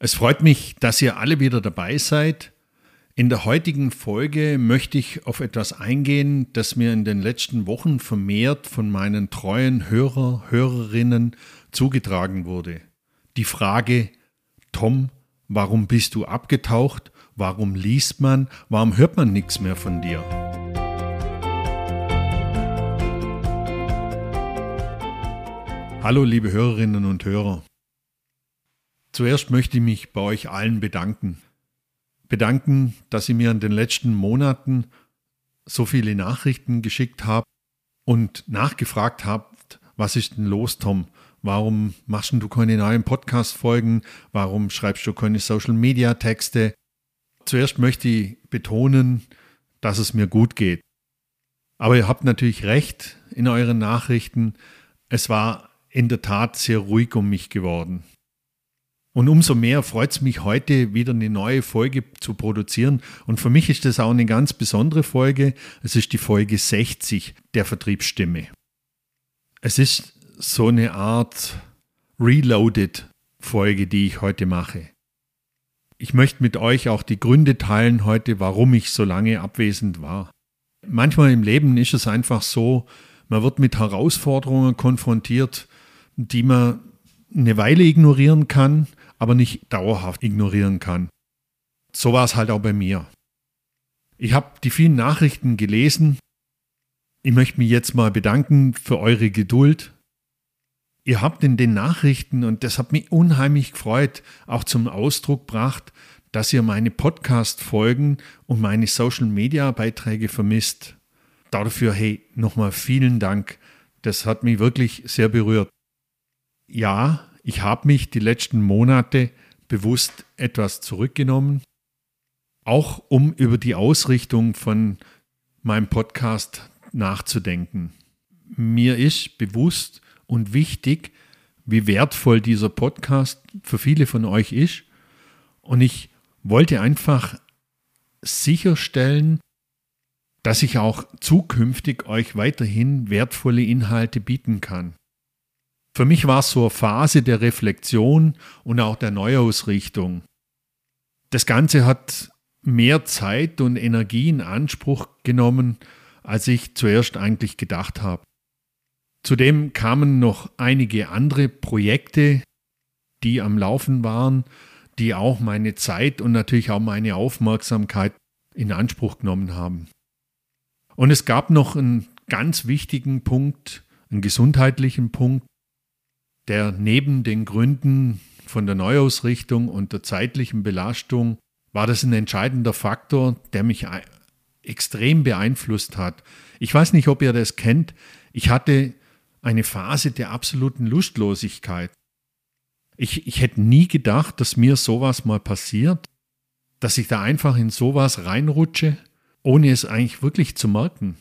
Es freut mich, dass ihr alle wieder dabei seid. In der heutigen Folge möchte ich auf etwas eingehen, das mir in den letzten Wochen vermehrt von meinen treuen Hörer, Hörerinnen zugetragen wurde. Die Frage, Tom, warum bist du abgetaucht? Warum liest man? Warum hört man nichts mehr von dir? Hallo liebe Hörerinnen und Hörer. Zuerst möchte ich mich bei euch allen bedanken. Bedanken, dass ihr mir in den letzten Monaten so viele Nachrichten geschickt habt und nachgefragt habt, was ist denn los, Tom? Warum machst du keine neuen Podcast-Folgen? Warum schreibst du keine Social-Media-Texte? Zuerst möchte ich betonen, dass es mir gut geht. Aber ihr habt natürlich recht in euren Nachrichten. Es war in der Tat sehr ruhig um mich geworden. Und umso mehr freut es mich heute wieder eine neue Folge zu produzieren. Und für mich ist das auch eine ganz besondere Folge. Es ist die Folge 60 der Vertriebsstimme. Es ist so eine Art Reloaded Folge, die ich heute mache. Ich möchte mit euch auch die Gründe teilen heute, warum ich so lange abwesend war. Manchmal im Leben ist es einfach so, man wird mit Herausforderungen konfrontiert, die man eine Weile ignorieren kann, aber nicht dauerhaft ignorieren kann. So war es halt auch bei mir. Ich habe die vielen Nachrichten gelesen. Ich möchte mich jetzt mal bedanken für eure Geduld. Ihr habt in den Nachrichten, und das hat mich unheimlich gefreut, auch zum Ausdruck gebracht, dass ihr meine Podcast-Folgen und meine Social-Media-Beiträge vermisst. Dafür, hey, nochmal vielen Dank. Das hat mich wirklich sehr berührt. Ja, ich habe mich die letzten Monate bewusst etwas zurückgenommen, auch um über die Ausrichtung von meinem Podcast nachzudenken. Mir ist bewusst und wichtig, wie wertvoll dieser Podcast für viele von euch ist. Und ich wollte einfach sicherstellen, dass ich auch zukünftig euch weiterhin wertvolle Inhalte bieten kann. Für mich war es so eine Phase der Reflexion und auch der Neuausrichtung. Das Ganze hat mehr Zeit und Energie in Anspruch genommen, als ich zuerst eigentlich gedacht habe. Zudem kamen noch einige andere Projekte, die am Laufen waren, die auch meine Zeit und natürlich auch meine Aufmerksamkeit in Anspruch genommen haben. Und es gab noch einen ganz wichtigen Punkt, einen gesundheitlichen Punkt, der neben den Gründen von der Neuausrichtung und der zeitlichen Belastung war das ein entscheidender Faktor, der mich extrem beeinflusst hat. Ich weiß nicht, ob ihr das kennt. Ich hatte eine Phase der absoluten Lustlosigkeit. Ich, ich hätte nie gedacht, dass mir sowas mal passiert, dass ich da einfach in sowas reinrutsche, ohne es eigentlich wirklich zu merken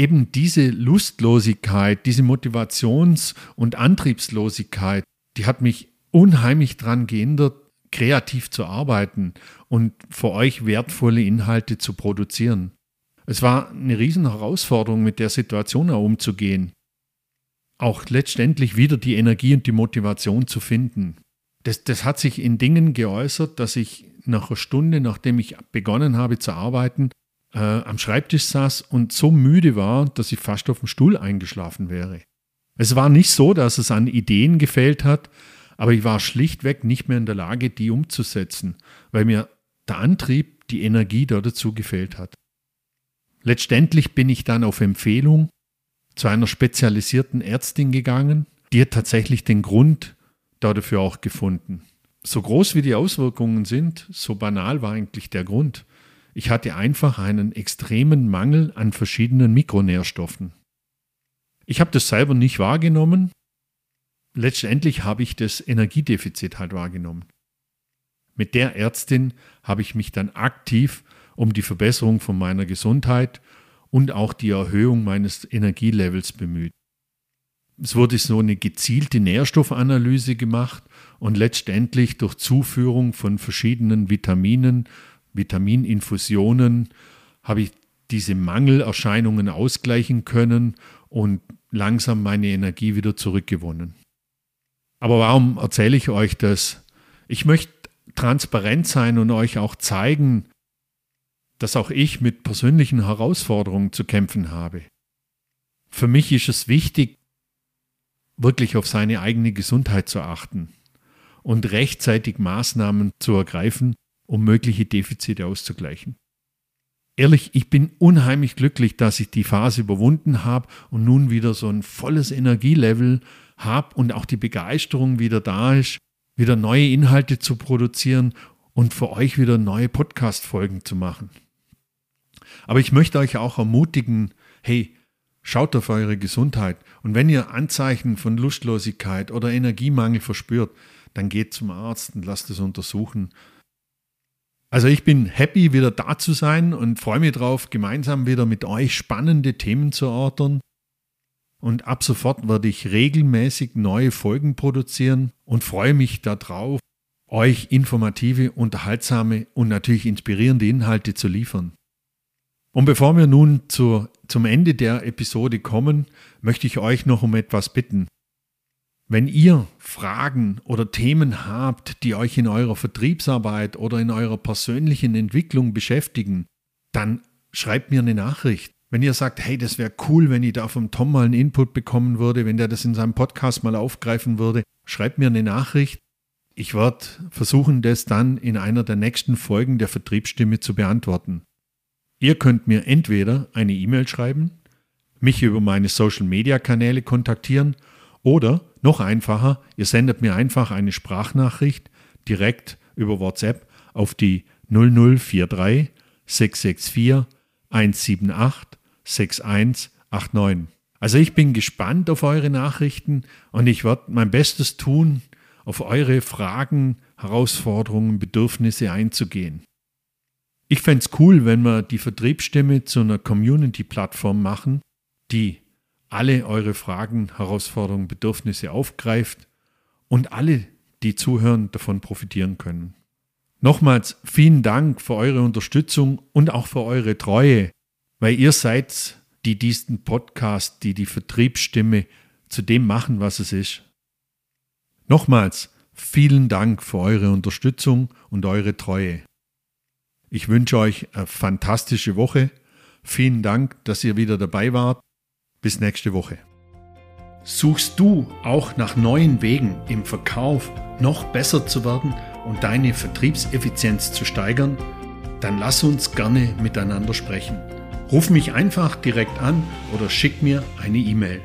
eben diese Lustlosigkeit, diese Motivations- und Antriebslosigkeit, die hat mich unheimlich daran gehindert, kreativ zu arbeiten und für euch wertvolle Inhalte zu produzieren. Es war eine riesen Herausforderung, mit der Situation umzugehen. Auch letztendlich wieder die Energie und die Motivation zu finden. Das, das hat sich in Dingen geäußert, dass ich nach einer Stunde, nachdem ich begonnen habe zu arbeiten, äh, am Schreibtisch saß und so müde war, dass ich fast auf dem Stuhl eingeschlafen wäre. Es war nicht so, dass es an Ideen gefehlt hat, aber ich war schlichtweg nicht mehr in der Lage, die umzusetzen, weil mir der Antrieb, die Energie dazu gefehlt hat. Letztendlich bin ich dann auf Empfehlung zu einer spezialisierten Ärztin gegangen, die hat tatsächlich den Grund dafür auch gefunden. So groß wie die Auswirkungen sind, so banal war eigentlich der Grund. Ich hatte einfach einen extremen Mangel an verschiedenen Mikronährstoffen. Ich habe das selber nicht wahrgenommen. Letztendlich habe ich das Energiedefizit halt wahrgenommen. Mit der Ärztin habe ich mich dann aktiv um die Verbesserung von meiner Gesundheit und auch die Erhöhung meines Energielevels bemüht. Es wurde so eine gezielte Nährstoffanalyse gemacht und letztendlich durch Zuführung von verschiedenen Vitaminen Vitamininfusionen habe ich diese Mangelerscheinungen ausgleichen können und langsam meine Energie wieder zurückgewonnen. Aber warum erzähle ich euch das? Ich möchte transparent sein und euch auch zeigen, dass auch ich mit persönlichen Herausforderungen zu kämpfen habe. Für mich ist es wichtig, wirklich auf seine eigene Gesundheit zu achten und rechtzeitig Maßnahmen zu ergreifen, um mögliche Defizite auszugleichen. Ehrlich, ich bin unheimlich glücklich, dass ich die Phase überwunden habe und nun wieder so ein volles Energielevel habe und auch die Begeisterung wieder da ist, wieder neue Inhalte zu produzieren und für euch wieder neue Podcast-Folgen zu machen. Aber ich möchte euch auch ermutigen, hey, schaut auf eure Gesundheit und wenn ihr Anzeichen von Lustlosigkeit oder Energiemangel verspürt, dann geht zum Arzt und lasst es untersuchen. Also ich bin happy, wieder da zu sein und freue mich darauf, gemeinsam wieder mit euch spannende Themen zu erörtern. Und ab sofort werde ich regelmäßig neue Folgen produzieren und freue mich darauf, euch informative, unterhaltsame und natürlich inspirierende Inhalte zu liefern. Und bevor wir nun zur, zum Ende der Episode kommen, möchte ich euch noch um etwas bitten. Wenn ihr Fragen oder Themen habt, die euch in eurer Vertriebsarbeit oder in eurer persönlichen Entwicklung beschäftigen, dann schreibt mir eine Nachricht. Wenn ihr sagt, hey, das wäre cool, wenn ich da vom Tom mal einen Input bekommen würde, wenn der das in seinem Podcast mal aufgreifen würde, schreibt mir eine Nachricht. Ich werde versuchen, das dann in einer der nächsten Folgen der Vertriebsstimme zu beantworten. Ihr könnt mir entweder eine E-Mail schreiben, mich über meine Social-Media-Kanäle kontaktieren oder noch einfacher, ihr sendet mir einfach eine Sprachnachricht direkt über WhatsApp auf die 0043 664 178 6189. Also ich bin gespannt auf eure Nachrichten und ich werde mein Bestes tun, auf eure Fragen, Herausforderungen, Bedürfnisse einzugehen. Ich fände es cool, wenn wir die Vertriebsstimme zu einer Community-Plattform machen, die alle eure Fragen, Herausforderungen, Bedürfnisse aufgreift und alle, die zuhören, davon profitieren können. Nochmals vielen Dank für eure Unterstützung und auch für eure Treue, weil ihr seid, die diesen Podcast, die die Vertriebsstimme zu dem machen, was es ist. Nochmals vielen Dank für eure Unterstützung und eure Treue. Ich wünsche euch eine fantastische Woche. Vielen Dank, dass ihr wieder dabei wart. Bis nächste Woche. Suchst du auch nach neuen Wegen im Verkauf noch besser zu werden und deine Vertriebseffizienz zu steigern? Dann lass uns gerne miteinander sprechen. Ruf mich einfach direkt an oder schick mir eine E-Mail.